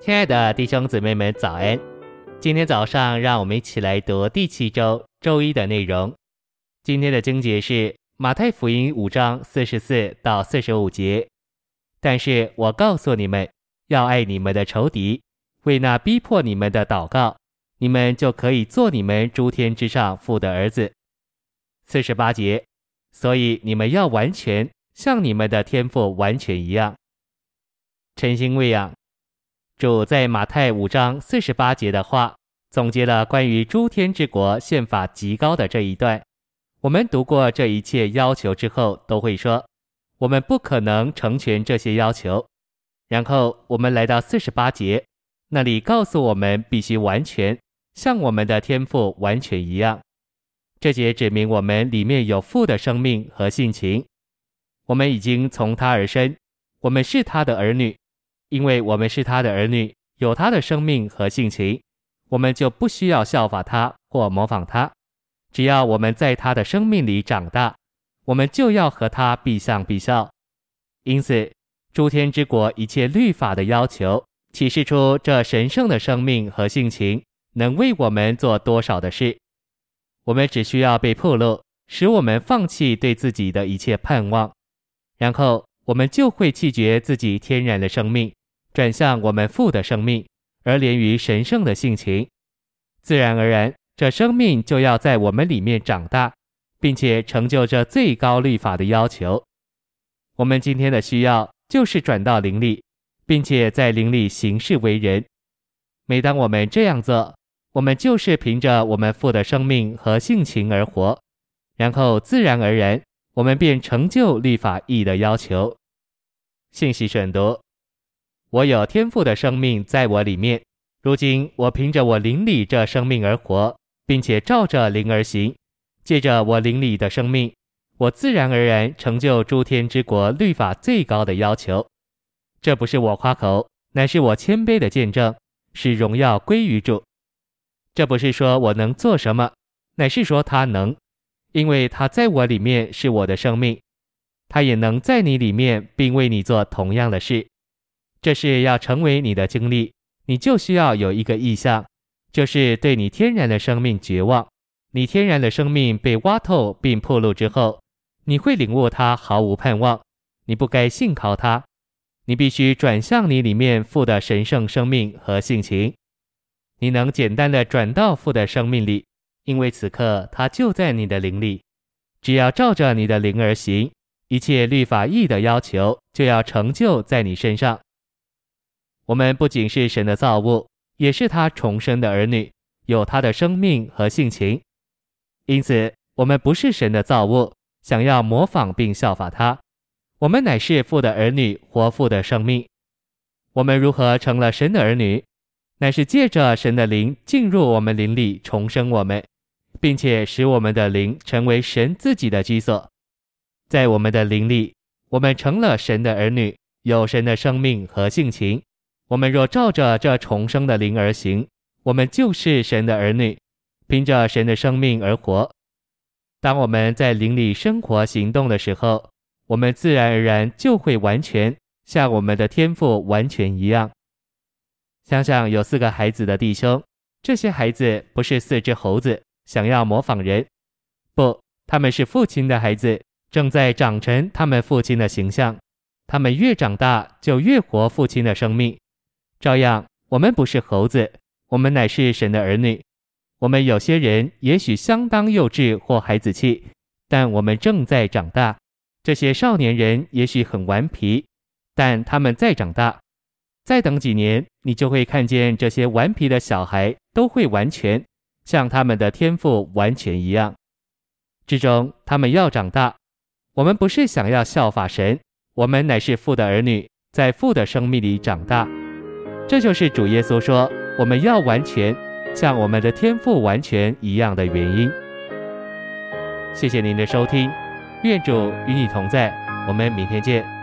亲爱的弟兄姊妹们，早安！今天早上，让我们一起来读第七周周一的内容。今天的经节是马太福音五章四十四到四十五节。但是我告诉你们，要爱你们的仇敌，为那逼迫你们的祷告，你们就可以做你们诸天之上父的儿子。四十八节，所以你们要完全，像你们的天父完全一样。晨星喂养，主在马太五章四十八节的话，总结了关于诸天之国宪法极高的这一段。我们读过这一切要求之后，都会说，我们不可能成全这些要求。然后我们来到四十八节，那里告诉我们必须完全，像我们的天父完全一样。这节指明我们里面有父的生命和性情，我们已经从他而生，我们是他的儿女。因为我们是他的儿女，有他的生命和性情，我们就不需要效法他或模仿他。只要我们在他的生命里长大，我们就要和他必像必效。因此，诸天之国一切律法的要求，启示出这神圣的生命和性情能为我们做多少的事。我们只需要被暴露，使我们放弃对自己的一切盼望，然后我们就会弃绝自己天然的生命。转向我们父的生命，而连于神圣的性情，自然而然，这生命就要在我们里面长大，并且成就这最高律法的要求。我们今天的需要就是转到灵里，并且在灵里行事为人。每当我们这样做，我们就是凭着我们父的生命和性情而活，然后自然而然，我们便成就律法义的要求。信息选读。我有天赋的生命在我里面，如今我凭着我灵里这生命而活，并且照着灵而行。借着我灵里的生命，我自然而然成就诸天之国律法最高的要求。这不是我夸口，乃是我谦卑的见证，使荣耀归于主。这不是说我能做什么，乃是说他能，因为他在我里面是我的生命，他也能在你里面，并为你做同样的事。这是要成为你的经历，你就需要有一个意向，就是对你天然的生命绝望。你天然的生命被挖透并破露之后，你会领悟它毫无盼望，你不该信靠它。你必须转向你里面父的神圣生命和性情。你能简单的转到父的生命里，因为此刻他就在你的灵里。只要照着你的灵而行，一切律法义的要求就要成就在你身上。我们不仅是神的造物，也是他重生的儿女，有他的生命和性情。因此，我们不是神的造物，想要模仿并效法他。我们乃是父的儿女，活父的生命。我们如何成了神的儿女？乃是借着神的灵进入我们灵里，重生我们，并且使我们的灵成为神自己的居所。在我们的灵里，我们成了神的儿女，有神的生命和性情。我们若照着这重生的灵而行，我们就是神的儿女，凭着神的生命而活。当我们在灵里生活行动的时候，我们自然而然就会完全像我们的天父完全一样。想想有四个孩子的弟兄，这些孩子不是四只猴子，想要模仿人，不，他们是父亲的孩子，正在长成他们父亲的形象。他们越长大，就越活父亲的生命。照样，我们不是猴子，我们乃是神的儿女。我们有些人也许相当幼稚或孩子气，但我们正在长大。这些少年人也许很顽皮，但他们在长大。再等几年，你就会看见这些顽皮的小孩都会完全像他们的天赋完全一样。之中，他们要长大。我们不是想要效法神，我们乃是父的儿女，在父的生命里长大。这就是主耶稣说我们要完全像我们的天父完全一样的原因。谢谢您的收听，愿主与你同在，我们明天见。